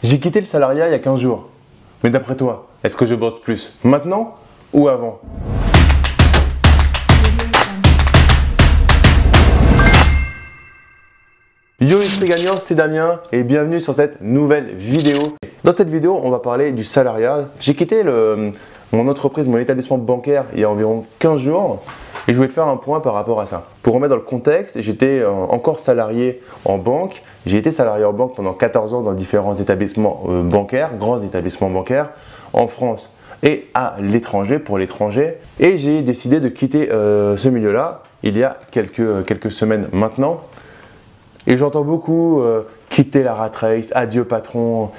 J'ai quitté le salariat il y a 15 jours. Mais d'après toi, est-ce que je bosse plus maintenant ou avant? Yo Esprit Gagnant, c'est Damien et bienvenue sur cette nouvelle vidéo. Dans cette vidéo, on va parler du salariat. J'ai quitté mon entreprise, mon établissement bancaire il y a environ 15 jours et je voulais te faire un point par rapport à ça. Pour remettre dans le contexte, j'étais euh, encore salarié en banque. J'ai été salarié en banque pendant 14 ans dans différents établissements euh, bancaires, grands établissements bancaires, en France et à l'étranger, pour l'étranger. Et j'ai décidé de quitter euh, ce milieu-là il y a quelques, quelques semaines maintenant. Et j'entends beaucoup quitter la rat race, adieu patron.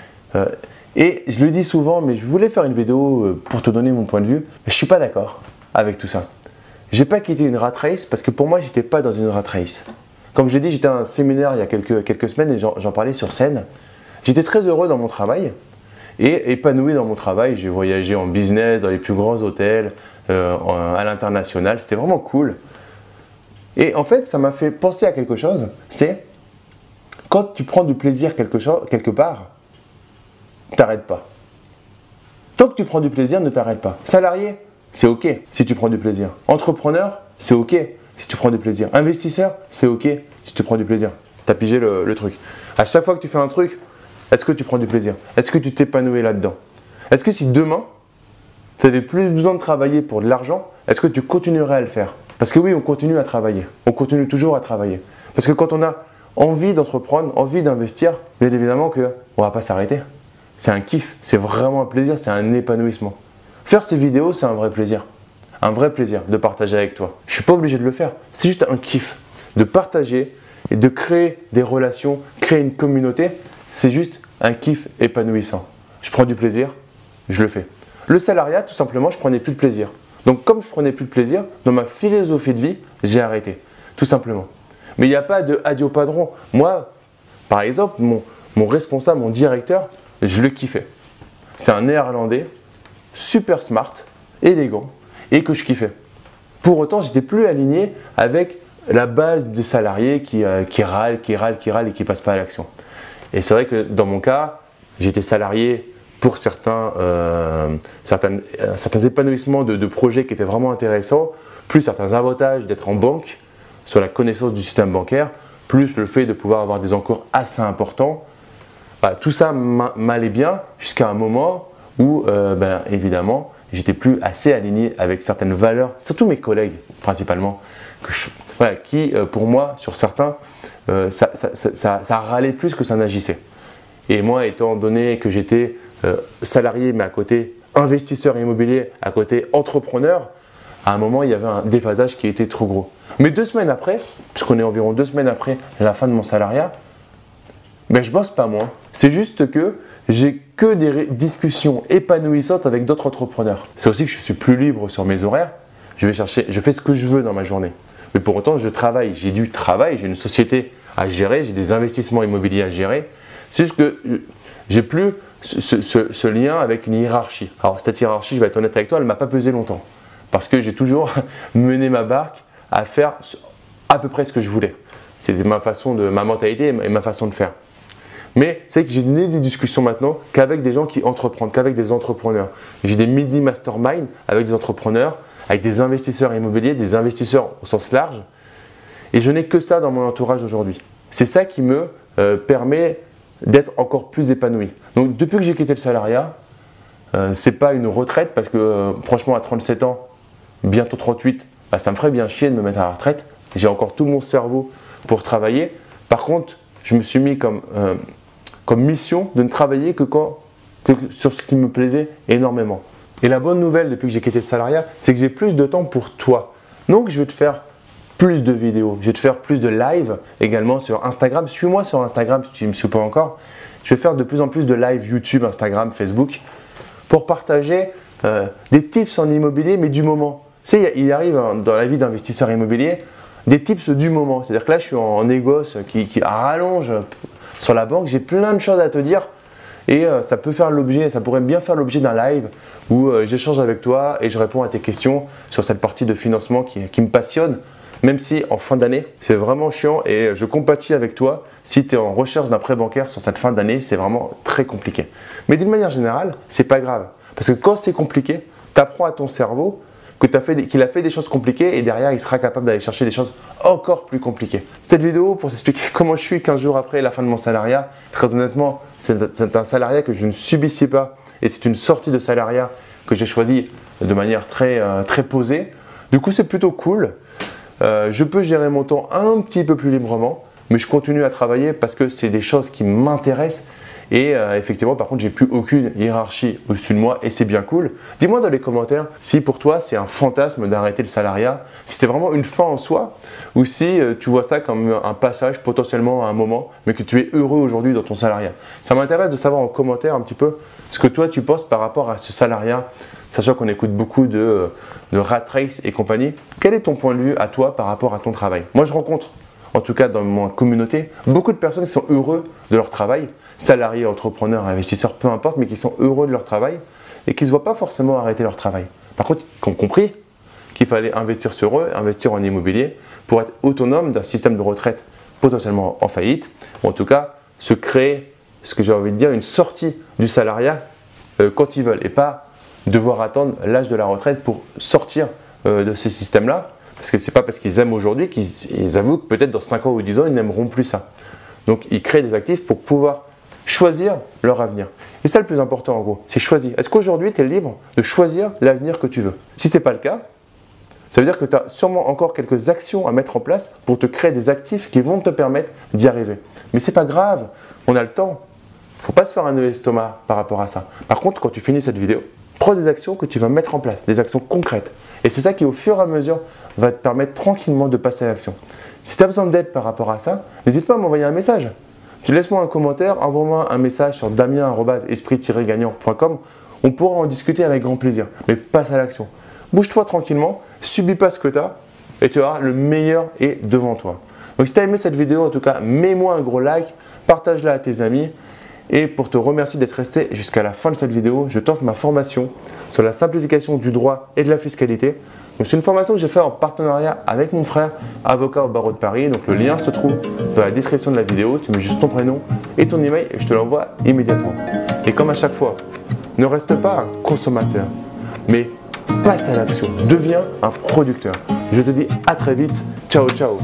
et je le dis souvent, mais je voulais faire une vidéo pour te donner mon point de vue, mais je ne suis pas d'accord avec tout ça. J'ai pas quitté une rat race parce que pour moi, j'étais pas dans une rat race. Comme j'ai dit, j'étais à un séminaire il y a quelques, quelques semaines et j'en parlais sur scène. J'étais très heureux dans mon travail et épanoui dans mon travail. J'ai voyagé en business, dans les plus grands hôtels, euh, à l'international. C'était vraiment cool. Et en fait, ça m'a fait penser à quelque chose. C'est quand tu prends du plaisir quelque, chose, quelque part, t'arrêtes pas. Tant que tu prends du plaisir, ne t'arrête pas. Salarié, c'est OK si tu prends du plaisir. Entrepreneur, c'est OK si tu prends du plaisir. Investisseur, c'est OK si tu prends du plaisir. Tu as pigé le, truc. À chaque fois que tu fais un truc, est-ce que tu prends du plaisir? Est-ce que tu t'épanouis là-dedans? Est-ce que si demain, tu n'avais plus besoin de travailler pour de l'argent, est-ce que tu continuerais à le faire? Parce que oui, on continue à travailler. On continue toujours à travailler. Parce que quand on a envie d'entreprendre, envie d'investir, bien évidemment qu'on ne va pas s'arrêter. C'est un kiff, c'est vraiment un plaisir, c'est un épanouissement. Faire ces vidéos, c'est un vrai plaisir. Un vrai plaisir de partager avec toi. Je ne suis pas obligé de le faire. C'est juste un kiff de partager et de créer des relations, créer une communauté. C'est juste un kiff épanouissant. Je prends du plaisir, je le fais. Le salariat, tout simplement, je prenais plus de plaisir. Donc, comme je prenais plus de plaisir, dans ma philosophie de vie, j'ai arrêté. Tout simplement. Mais il n'y a pas de adieu padron. Moi, par exemple, mon, mon responsable, mon directeur, je le kiffais. C'est un néerlandais super smart, élégant et que je kiffais. Pour autant, j'étais plus aligné avec la base des salariés qui, euh, qui râlent, qui râlent, qui râlent et qui passent pas à l'action. Et c'est vrai que dans mon cas, j'étais salarié pour certains, euh, certains, euh, certains, épanouissements de, projets qui étaient vraiment intéressants, plus certains avantages d'être en banque, sur la connaissance du système bancaire, plus le fait de pouvoir avoir des encours assez importants. Bah, tout ça m'allait bien jusqu'à un moment où, euh, ben, évidemment, j'étais plus assez aligné avec certaines valeurs, surtout mes collègues principalement, qui, euh, pour moi, sur certains, euh, ça, ça, râlait plus que ça n'agissait. Et moi, étant donné que j'étais salarié, mais à côté investisseur immobilier, à côté entrepreneur, à un moment, il y avait un déphasage qui était trop gros. Mais deux semaines après, puisqu'on est environ deux semaines après la fin de mon salariat, ben, je bosse pas moins. C'est juste que j'ai que des discussions épanouissantes avec d'autres entrepreneurs. C'est aussi que je suis plus libre sur mes horaires. Je vais chercher, je fais ce que je veux dans ma journée. Mais pour autant, je travaille. J'ai du travail, j'ai une société à gérer, j'ai des investissements immobiliers à gérer. C'est juste que euh, j'ai plus ce, lien avec une hiérarchie. Alors cette hiérarchie, je vais être honnête avec toi, elle m'a pas pesé longtemps. Parce que j'ai toujours mené ma barque à faire à peu près ce que je voulais. C'était ma façon de, ma mentalité et ma façon de faire. Mais c'est que j'ai des discussions maintenant qu'avec des gens qui entreprennent, qu'avec des entrepreneurs. J'ai des mini mastermind avec des entrepreneurs, avec des investisseurs immobiliers, des investisseurs au sens large. Et je n'ai que ça dans mon entourage aujourd'hui. C'est ça qui me euh, permet d'être encore plus épanoui. Donc depuis que j'ai quitté le salariat, euh, ce n'est pas une retraite parce que euh, franchement à 37 ans, bientôt 38, bah, ça me ferait bien chier de me mettre à la retraite. J'ai encore tout mon cerveau pour travailler. Par contre, je me suis mis comme comme mission de ne travailler que, quand, sur ce qui me plaisait énormément. Et la bonne nouvelle depuis que j'ai quitté le salariat, c'est que j'ai plus de temps pour toi. Donc je vais te faire plus de vidéos, je vais te faire plus de live également sur Instagram. Suis-moi sur Instagram si tu ne me suis pas encore. Je vais faire de plus en plus de live YouTube, Instagram, Facebook pour partager euh, des tips en immobilier, mais du moment. Tu sais, il arrive dans la vie d'investisseur immobilier des tips du moment. C'est-à-dire que là, je suis en négoce qui, qui rallonge sur la banque. J'ai plein de choses à te dire et euh, ça peut faire l'objet, ça pourrait bien faire l'objet d'un live où euh, j'échange avec toi et je réponds à tes questions sur cette partie de financement qui, me passionne. Même si en fin d'année, c'est vraiment chiant et je compatis avec toi. Si tu es en recherche d'un prêt bancaire sur cette fin d'année, c'est vraiment très compliqué. Mais d'une manière générale, c'est pas grave. Parce que quand c'est compliqué, tu apprends à ton cerveau qu'il a, fait, des choses compliquées et derrière, il sera capable d'aller chercher des choses encore plus compliquées. Cette vidéo, pour t'expliquer comment je suis 15 jours après la fin de mon salariat, très honnêtement, c'est un salariat que je ne subissais pas et c'est une sortie de salariat que j'ai choisi de manière très, euh, très posée. Du coup, c'est plutôt cool. Euh, je peux gérer mon temps un petit peu plus librement, mais je continue à travailler parce que c'est des choses qui m'intéressent et euh, effectivement, par contre, j'ai plus aucune hiérarchie au-dessus de moi et c'est bien cool. Dis-moi dans les commentaires si pour toi c'est un fantasme d'arrêter le salariat, si c'est vraiment une fin en soi ou si euh, tu vois ça comme un passage potentiellement à un moment, mais que tu es heureux aujourd'hui dans ton salariat. Ça m'intéresse de savoir en commentaire un petit peu ce que toi tu penses par rapport à ce salariat, sachant qu'on écoute beaucoup de, de rat race et compagnie. Quel est ton point de vue à toi par rapport à ton travail? Moi, je rencontre en tout cas dans ma communauté, beaucoup de personnes qui sont heureux de leur travail, salariés, entrepreneurs, investisseurs, peu importe, mais qui sont heureux de leur travail et qui ne se voient pas forcément arrêter leur travail. Par contre, qui ont compris qu'il fallait investir sur eux, investir en immobilier pour être autonome d'un système de retraite potentiellement en faillite, ou en tout cas se créer, ce que j'ai envie de dire, une sortie du salariat euh, quand ils veulent et pas devoir attendre l'âge de la retraite pour sortir euh, de ces systèmes-là parce que c'est pas parce qu'ils aiment aujourd'hui qu'ils avouent que peut-être dans 5 ans ou 10 ans, ils n'aimeront plus ça. Donc ils créent des actifs pour pouvoir choisir leur avenir. Et ça le plus important en gros, c'est choisir. Est-ce qu'aujourd'hui tu es libre de choisir l'avenir que tu veux? Si ce n'est pas le cas, ça veut dire que tu as sûrement encore quelques actions à mettre en place pour te créer des actifs qui vont te permettre d'y arriver. Mais c'est pas grave, on a le temps. Il faut pas se faire un estomac par rapport à ça. Par contre, quand tu finis cette vidéo, prends des actions que tu vas mettre en place, des actions concrètes. Et c'est ça qui, au fur et à mesure, va te permettre tranquillement de passer à l'action. Si tu as besoin d'aide par rapport à ça, n'hésite pas à m'envoyer un message. Tu laisses-moi un commentaire, envoie-moi un message sur damien-esprit-gagnant.com. On pourra en discuter avec grand plaisir. Mais passe à l'action. Bouge-toi tranquillement, subis pas ce que tu as et tu verras le meilleur est devant toi. Donc si tu as aimé cette vidéo, en tout cas, mets-moi un gros like, partage-la à tes amis et pour te remercier d'être resté jusqu'à la fin de cette vidéo, je t'offre ma formation sur la simplification du droit et de la fiscalité. C'est une formation que j'ai faite en partenariat avec mon frère, avocat au barreau de Paris. Donc le lien se trouve dans la description de la vidéo. Tu mets juste ton prénom et ton email et je te l'envoie immédiatement. Et comme à chaque fois, ne reste pas un consommateur, mais passe à l'action. Deviens un producteur. Je te dis à très vite. Ciao, ciao.